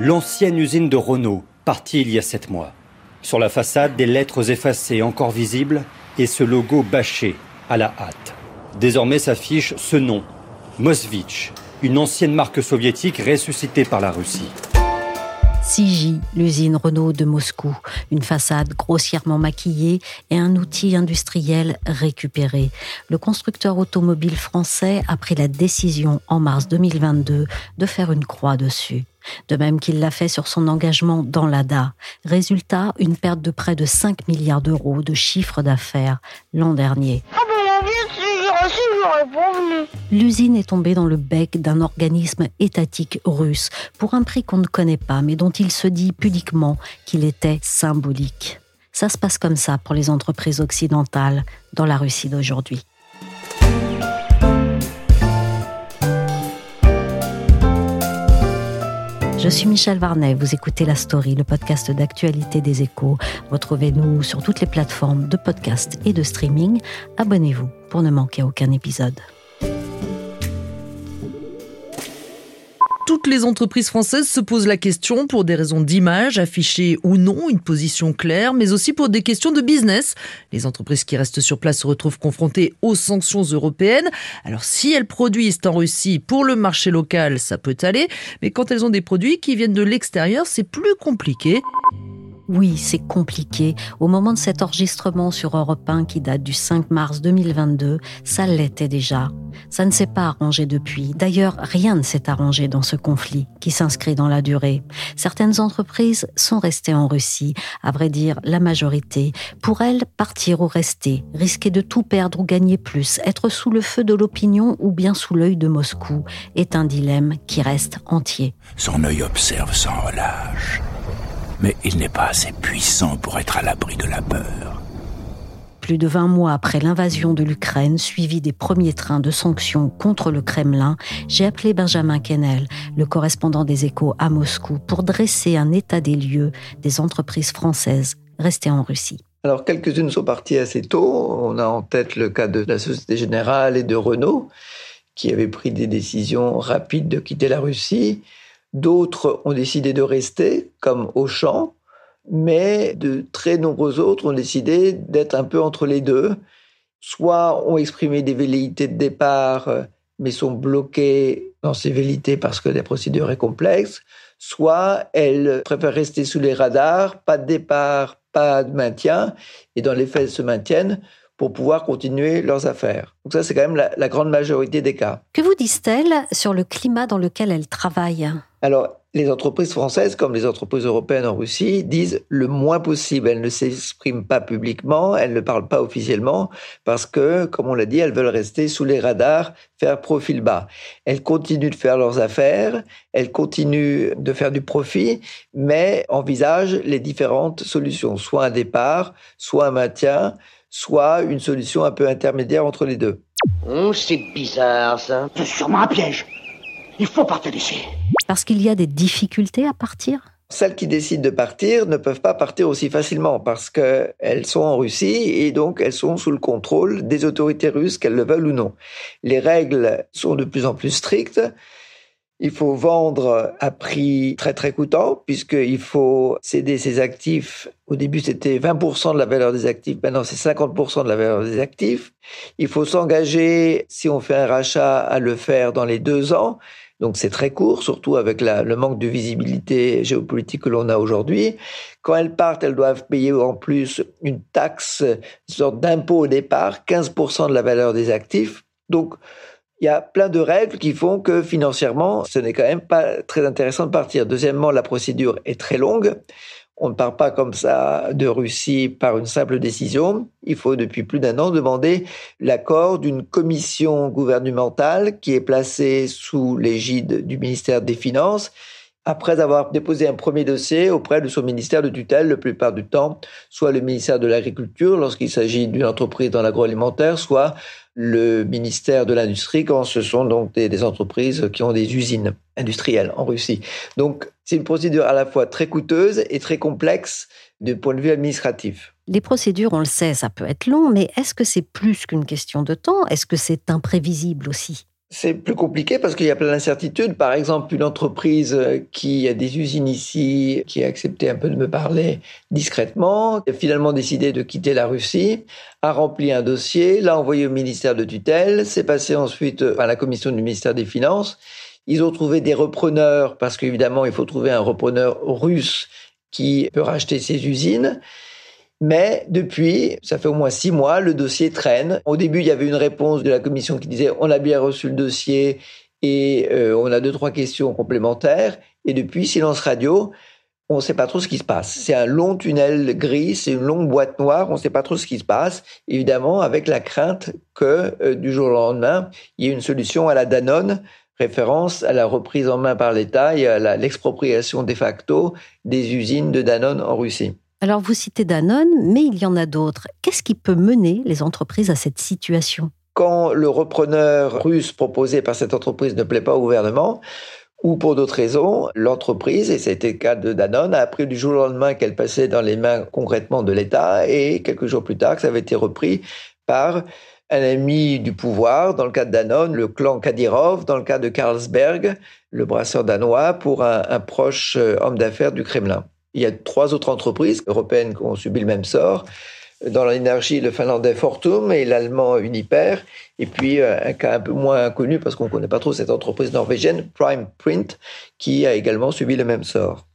L'ancienne usine de Renault, partie il y a sept mois. Sur la façade, des lettres effacées encore visibles et ce logo bâché à la hâte. Désormais s'affiche ce nom, Mosvitch, une ancienne marque soviétique ressuscitée par la Russie. CJ, l'usine Renault de Moscou, une façade grossièrement maquillée et un outil industriel récupéré. Le constructeur automobile français a pris la décision en mars 2022 de faire une croix dessus. De même qu'il l'a fait sur son engagement dans l'ADA. Résultat, une perte de près de 5 milliards d'euros de chiffre d'affaires l'an dernier. Ah ben. L'usine est tombée dans le bec d'un organisme étatique russe pour un prix qu'on ne connaît pas, mais dont il se dit pudiquement qu'il était symbolique. Ça se passe comme ça pour les entreprises occidentales dans la Russie d'aujourd'hui. Je suis Michel Varnet, vous écoutez La Story, le podcast d'actualité des échos. Retrouvez-nous sur toutes les plateformes de podcast et de streaming. Abonnez-vous pour ne manquer aucun épisode. Toutes les entreprises françaises se posent la question pour des raisons d'image, afficher ou non une position claire, mais aussi pour des questions de business. Les entreprises qui restent sur place se retrouvent confrontées aux sanctions européennes. Alors si elles produisent en Russie pour le marché local, ça peut aller, mais quand elles ont des produits qui viennent de l'extérieur, c'est plus compliqué. Oui, c'est compliqué. Au moment de cet enregistrement sur Europe 1 qui date du 5 mars 2022, ça l'était déjà. Ça ne s'est pas arrangé depuis. D'ailleurs, rien ne s'est arrangé dans ce conflit qui s'inscrit dans la durée. Certaines entreprises sont restées en Russie, à vrai dire la majorité. Pour elles, partir ou rester, risquer de tout perdre ou gagner plus, être sous le feu de l'opinion ou bien sous l'œil de Moscou, est un dilemme qui reste entier. Son œil observe sans relâche. Mais il n'est pas assez puissant pour être à l'abri de la peur. Plus de 20 mois après l'invasion de l'Ukraine, suivi des premiers trains de sanctions contre le Kremlin, j'ai appelé Benjamin Kennel, le correspondant des échos à Moscou, pour dresser un état des lieux des entreprises françaises restées en Russie. Alors, quelques-unes sont parties assez tôt. On a en tête le cas de la Société Générale et de Renault, qui avaient pris des décisions rapides de quitter la Russie. D'autres ont décidé de rester, comme Auchan, mais de très nombreux autres ont décidé d'être un peu entre les deux. Soit ont exprimé des velléités de départ, mais sont bloquées dans ces velléités parce que la procédure est complexe, soit elles préfèrent rester sous les radars, pas de départ, pas de maintien, et dans les faits, elles se maintiennent pour pouvoir continuer leurs affaires. Donc ça, c'est quand même la, grande majorité des cas. Que vous disent-elles sur le climat dans lequel elles travaillent? Alors, les entreprises françaises, comme les entreprises européennes en Russie, disent le moins possible. Elles ne s'expriment pas publiquement, elles ne parlent pas officiellement, parce que, comme on l'a dit, elles veulent rester sous les radars, faire profil bas. Elles continuent de faire leurs affaires, elles continuent de faire du profit, mais envisagent les différentes solutions, soit un départ, soit un maintien, soit une solution un peu intermédiaire entre les deux. Oh, c'est bizarre ça. C'est sûrement un piège. Il faut partir d'ici. Parce qu'il y a des difficultés à partir? Celles qui décident de partir ne peuvent pas partir aussi facilement parce qu'elles sont en Russie et donc elles sont sous le contrôle des autorités russes, qu'elles le veulent ou non. Les règles sont de plus en plus strictes. Il faut vendre à prix très très coûtant puisqu'il faut céder ses actifs. Au début, c'était 20% de la valeur des actifs. Maintenant, c'est 50% de la valeur des actifs. Il faut s'engager, si on fait un rachat, à le faire dans les deux ans. Donc c'est très court, surtout avec le manque de visibilité géopolitique que l'on a aujourd'hui. Quand elles partent, elles doivent payer en plus une taxe, une sorte d'impôt au départ, 15% de la valeur des actifs. Donc il y a plein de règles qui font que financièrement, ce n'est quand même pas très intéressant de partir. Deuxièmement, la procédure est très longue. On ne part pas comme ça de Russie par une simple décision. Il faut depuis plus d'un an demander l'accord d'une commission gouvernementale qui est placée sous l'égide du ministère des Finances après avoir déposé un premier dossier auprès de son ministère de tutelle, la plupart du temps, soit le ministère de l'Agriculture lorsqu'il s'agit d'une entreprise dans l'agroalimentaire, soit le ministère de l'Industrie quand ce sont donc des, des, entreprises qui ont des usines industrielles en Russie. Donc c'est une procédure à la fois très coûteuse et très complexe du point de vue administratif. Les procédures, on le sait, ça peut être long, mais est-ce que c'est plus qu'une question de temps? Est-ce que c'est imprévisible aussi? C'est plus compliqué parce qu'il y a plein d'incertitudes. Par exemple, une entreprise qui a des usines ici, qui a accepté un peu de me parler discrètement, a finalement décidé de quitter la Russie, a rempli un dossier, l'a envoyé au ministère de tutelle, s'est passé ensuite à la commission du ministère des Finances. Ils ont trouvé des repreneurs parce qu'évidemment, il faut trouver un repreneur russe qui peut racheter ces usines. Mais depuis, ça fait au moins six mois, le dossier traîne. Au début, il y avait une réponse de la commission qui disait on a bien reçu le dossier et euh, on a deux trois questions complémentaires. Et depuis, silence radio. On ne sait pas trop ce qui se passe. C'est un long tunnel gris, c'est une longue boîte noire. On ne sait pas trop ce qui se passe. Évidemment, avec la crainte que euh, du jour au lendemain, il y ait une solution à la Danone référence à la reprise en main par l'État et à l'expropriation de facto des usines de Danone en Russie. Alors vous citez Danone, mais il y en a d'autres. Qu'est-ce qui peut mener les entreprises à cette situation? Quand le repreneur russe proposé par cette entreprise ne plaît pas au gouvernement, ou pour d'autres raisons, l'entreprise, et été le cas de Danone, a appris du jour au lendemain qu'elle passait dans les mains concrètement de l'État, et quelques jours plus tard, ça avait été repris par un ami du pouvoir, dans le cas de Danone, le clan Kadyrov, dans le cas de Carlsberg, le brasseur danois, pour un, un proche euh, homme d'affaires du Kremlin. Il y a trois autres entreprises européennes qui ont subi le même sort. Dans l'énergie, le finlandais Fortum et l'allemand Uniper. Et puis, euh, un cas un peu moins connu parce qu'on ne connaît pas trop cette entreprise norvégienne, Prime Print, qui a également subi le même sort.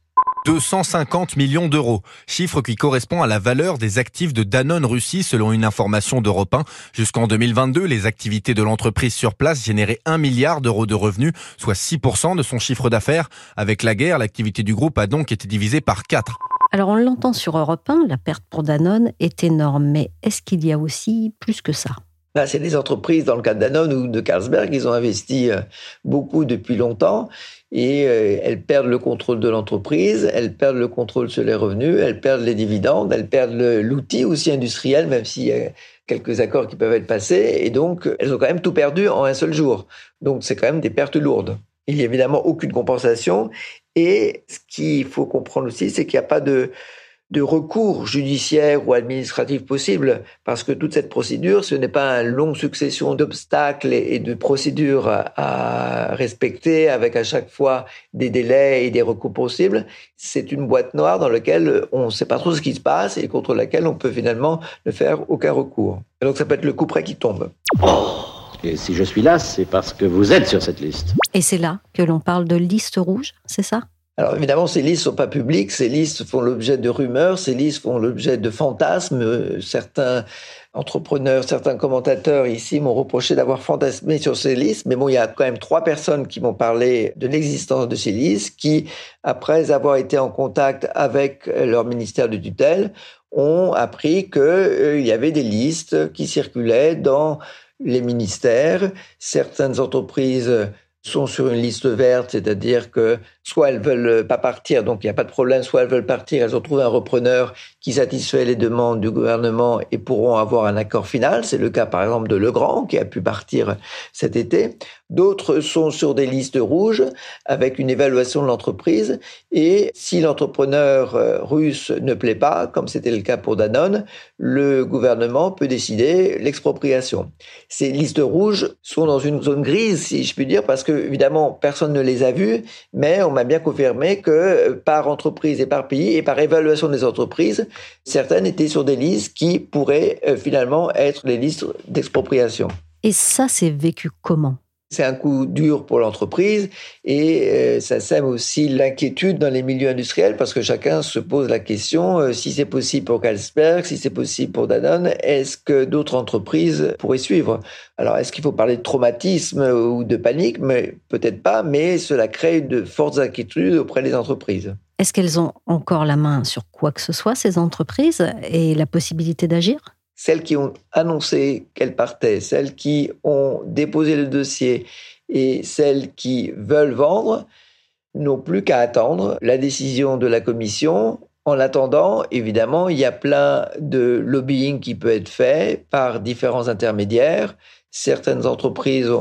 250 millions d'euros, chiffre qui correspond à la valeur des actifs de Danone Russie selon une information d'Europe 1. Jusqu'en 2022, les activités de l'entreprise sur place généraient 1 milliard d'euros de revenus, soit 6% de son chiffre d'affaires. Avec la guerre, l'activité du groupe a donc été divisée par 4. Alors on l'entend sur Europe 1, la perte pour Danone est énorme, mais est-ce qu'il y a aussi plus que ça? C'est des entreprises, dans le cas de Danone ou de Carlsberg, ils ont investi euh, beaucoup depuis longtemps et euh, elles perdent le contrôle de l'entreprise, elles perdent le contrôle sur les revenus, elles perdent les dividendes, elles perdent l'outil aussi industriel, même s'il y a quelques accords qui peuvent être passés, et donc elles ont quand même tout perdu en un seul jour. Donc c'est quand même des pertes lourdes. Il n'y a évidemment aucune compensation, et ce qu'il faut comprendre aussi, c'est qu'il n'y a pas de de recours judiciaire ou administratif possible, parce que toute cette procédure, ce n'est pas une longue succession d'obstacles et de procédures à respecter avec à chaque fois des délais et des recours possibles. C'est une boîte noire dans laquelle on ne sait pas trop ce qui se passe et contre laquelle on peut finalement ne faire aucun recours. donc ça peut être le coup près qui tombe. Oh, et si je suis là, c'est parce que vous êtes sur cette liste. Et c'est là que l'on parle de liste rouge, c'est ça? Alors évidemment, ces listes sont pas publiques, ces listes font l'objet de rumeurs, ces listes font l'objet de fantasmes. Certains entrepreneurs, certains commentateurs ici m'ont reproché d'avoir fantasmé sur ces listes, mais bon, il y a quand même trois personnes qui m'ont parlé de l'existence de ces listes, qui, après avoir été en contact avec leur ministère de tutelle, ont appris qu'il euh, y avait des listes qui circulaient dans les ministères. Certaines entreprises sont sur une liste verte, c'est-à-dire que soit elles veulent pas partir, donc il n'y a pas de problème, soit elles veulent partir, elles ont trouvé un repreneur qui satisfait les demandes du gouvernement et pourront avoir un accord final. C'est le cas par exemple de Legrand qui a pu partir cet été. D'autres sont sur des listes rouges avec une évaluation de l'entreprise et si l'entrepreneur euh, russe ne plaît pas, comme c'était le cas pour Danone, le gouvernement peut décider l'expropriation. Ces listes rouges sont dans une zone grise, si je puis dire, parce que évidemment personne ne les a vues, mais on m'a bien confirmé que euh, par entreprise et par pays et par évaluation des entreprises, certaines étaient sur des listes qui pourraient euh, finalement être les listes d'expropriation. Et ça, c'est vécu comment? C'est un coup dur pour l'entreprise et euh, ça sème aussi l'inquiétude dans les milieux industriels parce que chacun se pose la question euh, si c'est possible pour Carlsberg, si c'est possible pour Danone, est-ce que d'autres entreprises pourraient suivre? Alors est-ce qu'il faut parler de traumatisme ou de panique? Mais peut-être pas, mais cela crée de fortes inquiétudes auprès des entreprises. Est-ce qu'elles ont encore la main sur quoi que ce soit, ces entreprises, et la possibilité d'agir? Celles qui ont annoncé qu'elles partaient, celles qui ont déposé le dossier et celles qui veulent vendre n'ont plus qu'à attendre la décision de la commission. En attendant, évidemment, il y a plein de lobbying qui peut être fait par différents intermédiaires. Certaines entreprises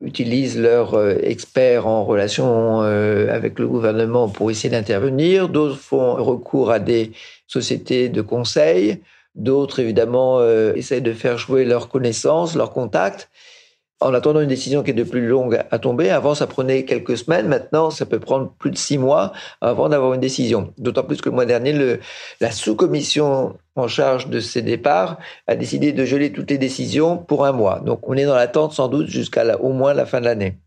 utilisent leurs euh, experts en relation euh, avec le gouvernement pour essayer d'intervenir. D'autres font recours à des sociétés de conseil. D'autres, évidemment, euh, essayent de faire jouer leurs connaissances, leurs contacts en attendant une décision qui est de plus longue à tomber. Avant, ça prenait quelques semaines. Maintenant, ça peut prendre plus de six mois avant d'avoir une décision. D'autant plus que le mois dernier, la sous-commission en charge de ces départs a décidé de geler toutes les décisions pour un mois. Donc, on est dans l'attente sans doute jusqu'à au moins la fin de l'année.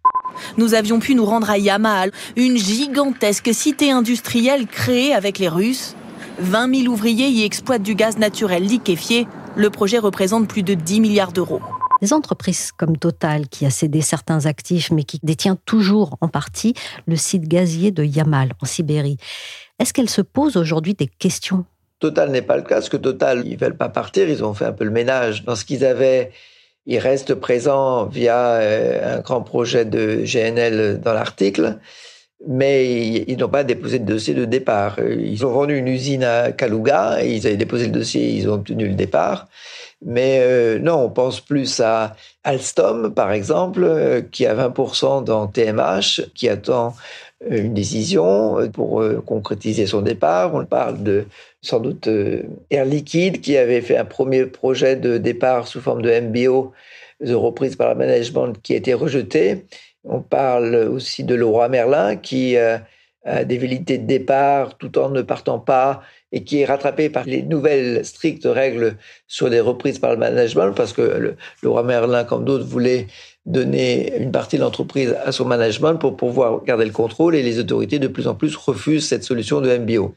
Nous avions pu nous rendre à Yamal, une gigantesque cité industrielle créée avec les Russes. 20 000 ouvriers y exploitent du gaz naturel liquéfié. Le projet représente plus de 10 milliards d'euros. Des entreprises comme Total, qui a cédé certains actifs, mais qui détient toujours en partie le site gazier de Yamal, en Sibérie. Est-ce qu'elle se pose aujourd'hui des questions? Total n'est pas le cas, parce que Total, ils veulent pas partir, ils ont fait un peu le ménage dans ce qu'ils avaient. Ils restent présents via euh, un grand projet de GNL dans l'article, mais ils n'ont pas déposé de dossier de départ. Ils ont vendu une usine à Kaluga, ils avaient déposé le dossier, ils ont obtenu le départ. Mais euh, non, on pense plus à Alstom, par exemple, euh, qui a 20% dans TMH, qui attend euh, une décision pour concrétiser son départ. On parle de sans doute Air Liquide, qui avait fait un premier projet de départ sous forme de MBO, de reprise par le management, qui a été rejeté. On parle aussi de Leroy Merlin, qui a des velléités de départ tout en ne partant pas et qui est rattrapé par les nouvelles strictes règles sur les reprises par le management, parce que le, roi Merlin, comme d'autres, voulait donner une partie de l'entreprise à son management pour pouvoir garder le contrôle, et les autorités de plus en plus refusent cette solution de MBO.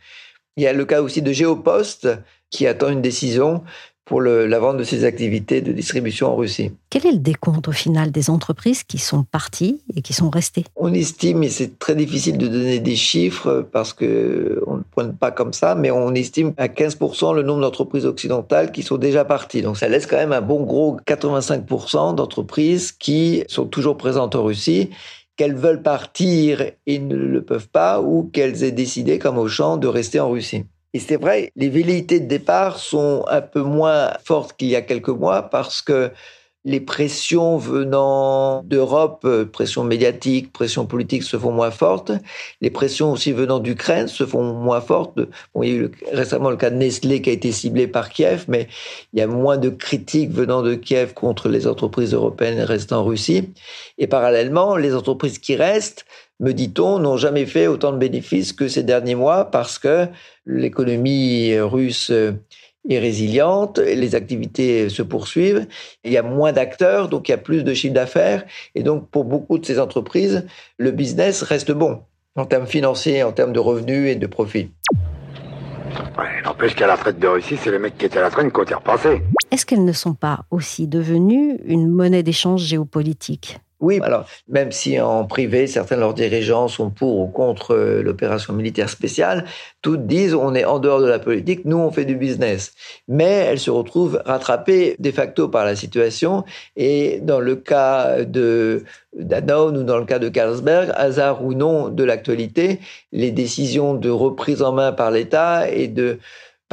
Il y a le cas aussi de Géopost, qui attend une décision pour la vente de ses activités de distribution en Russie. Quel est le décompte au final des entreprises qui sont parties et qui sont restées? On estime, et c'est très difficile de donner des chiffres parce que on ne pointe pas comme ça, mais on estime à 15% le nombre d'entreprises occidentales qui sont déjà parties. Donc ça laisse quand même un bon gros 85% d'entreprises qui sont toujours présentes en Russie qu'elles veulent partir et ne le peuvent pas, ou qu'elles aient décidé, comme Auchan, de rester en Russie. Et c'est vrai, les velléités de départ sont un peu moins fortes qu'il y a quelques mois parce que les pressions venant d'Europe, euh, pression médiatique, pression politique se font moins fortes. Les pressions aussi venant d'Ukraine se font moins fortes. Bon, il y a eu récemment le cas de Nestlé qui a été ciblé par Kiev, mais il y a moins de critiques venant de Kiev contre les entreprises européennes restant en Russie. Et parallèlement, les entreprises qui restent me dit-on, n'ont jamais fait autant de bénéfices que ces derniers mois parce que l'économie russe est résiliente, les activités se poursuivent, il y a moins d'acteurs, donc il y a plus de chiffre d'affaires, et donc pour beaucoup de ces entreprises, le business reste bon en termes financiers, en termes de revenus et de profits. Ouais, n'empêche qu'à la traite de Russie, c'est les mecs qui étaient à la traîne qui ont repensé. Est-ce qu'elles ne sont pas aussi devenues une monnaie d'échange géopolitique? Oui, alors même si en privé, certains de leurs dirigeants sont pour ou contre euh, l'opération militaire spéciale, toutes disent on est en dehors de la politique, nous on fait du business. Mais elles se retrouvent rattrapées de facto par la situation et dans le cas de ou dans le cas de Carlsberg, hasard ou non de l'actualité, les décisions de reprise en main par l'État et de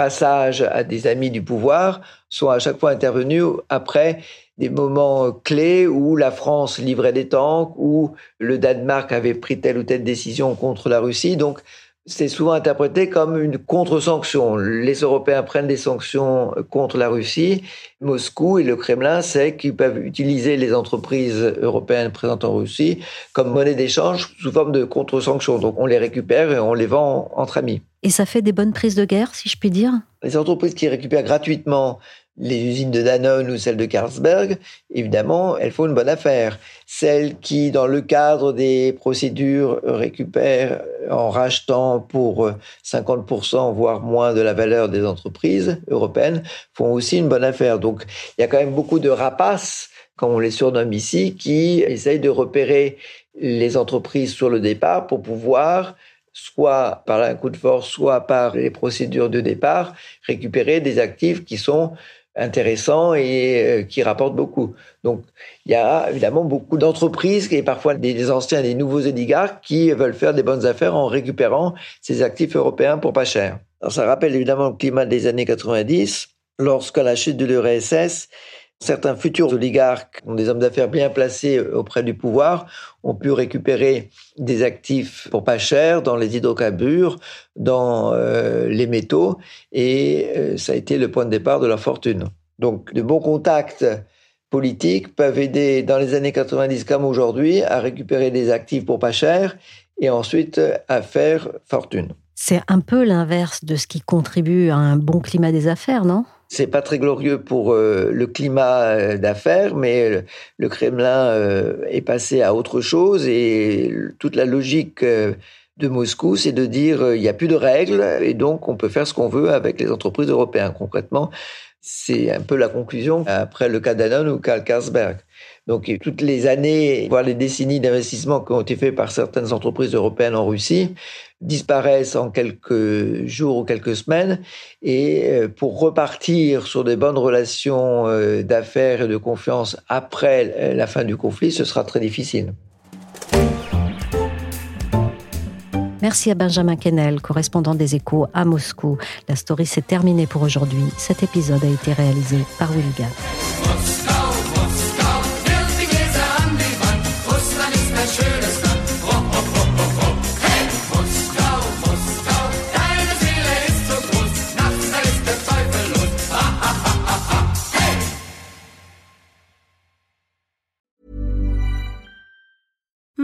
passage à des amis du pouvoir sont à chaque fois intervenus après des moments clés où la France livrait des tanks, où le Danemark avait pris telle ou telle décision contre la Russie. Donc, c'est souvent interprété comme une contre-sanction. Les Européens prennent des sanctions contre la Russie. Moscou et le Kremlin savent qu'ils peuvent utiliser les entreprises européennes présentes en Russie comme monnaie d'échange sous forme de contre-sanction. Donc on les récupère et on les vend entre amis. Et ça fait des bonnes prises de guerre, si je puis dire? Les entreprises qui récupèrent gratuitement les usines de Danone ou celles de Carlsberg, évidemment, elles font une bonne affaire. Celles qui, dans le cadre des procédures, récupèrent en rachetant pour 50%, voire moins de la valeur des entreprises européennes, font aussi une bonne affaire. Donc, il y a quand même beaucoup de rapaces, comme on les surnomme ici, qui essayent de repérer les entreprises sur le départ pour pouvoir soit par un coup de force, soit par les procédures de départ, récupérer des actifs qui sont intéressants et euh, qui rapportent beaucoup. Donc, il y a évidemment beaucoup d'entreprises et parfois des anciens des nouveaux oligarques qui veulent faire des bonnes affaires en récupérant ces actifs européens pour pas cher. Ça rappelle évidemment le climat des années 90, lorsque la chute de l'URSS, certains futurs oligarques, des hommes d'affaires bien placés auprès du pouvoir, ont pu récupérer des actifs pour pas cher dans les hydrocarbures, dans euh, les métaux, et euh, ça a été le point de départ de leur fortune. Donc, de bons contacts politiques peuvent aider dans les années 90 comme aujourd'hui à récupérer des actifs pour pas cher et ensuite à faire fortune. C'est un peu l'inverse de ce qui contribue à un bon climat des affaires, non? C'est pas très glorieux pour euh, le climat euh, d'affaires, mais le, Kremlin euh, est passé à autre chose et toute la logique de Moscou, c'est de dire il n'y a plus de règles et donc on peut faire ce qu'on veut avec les entreprises européennes. Concrètement, c'est un peu la conclusion après le cas Danone ou Karl Carlsberg. Donc toutes les années, voire les décennies d'investissement qui ont été faits par certaines entreprises européennes en Russie, disparaissent en quelques jours ou quelques semaines. Et euh, pour repartir sur des bonnes relations euh, d'affaires et de confiance après euh, la fin du conflit, ce sera très difficile. Merci à Benjamin Kennel, correspondant des échos à Moscou. La story s'est terminée pour aujourd'hui. Cet épisode a été réalisé par Will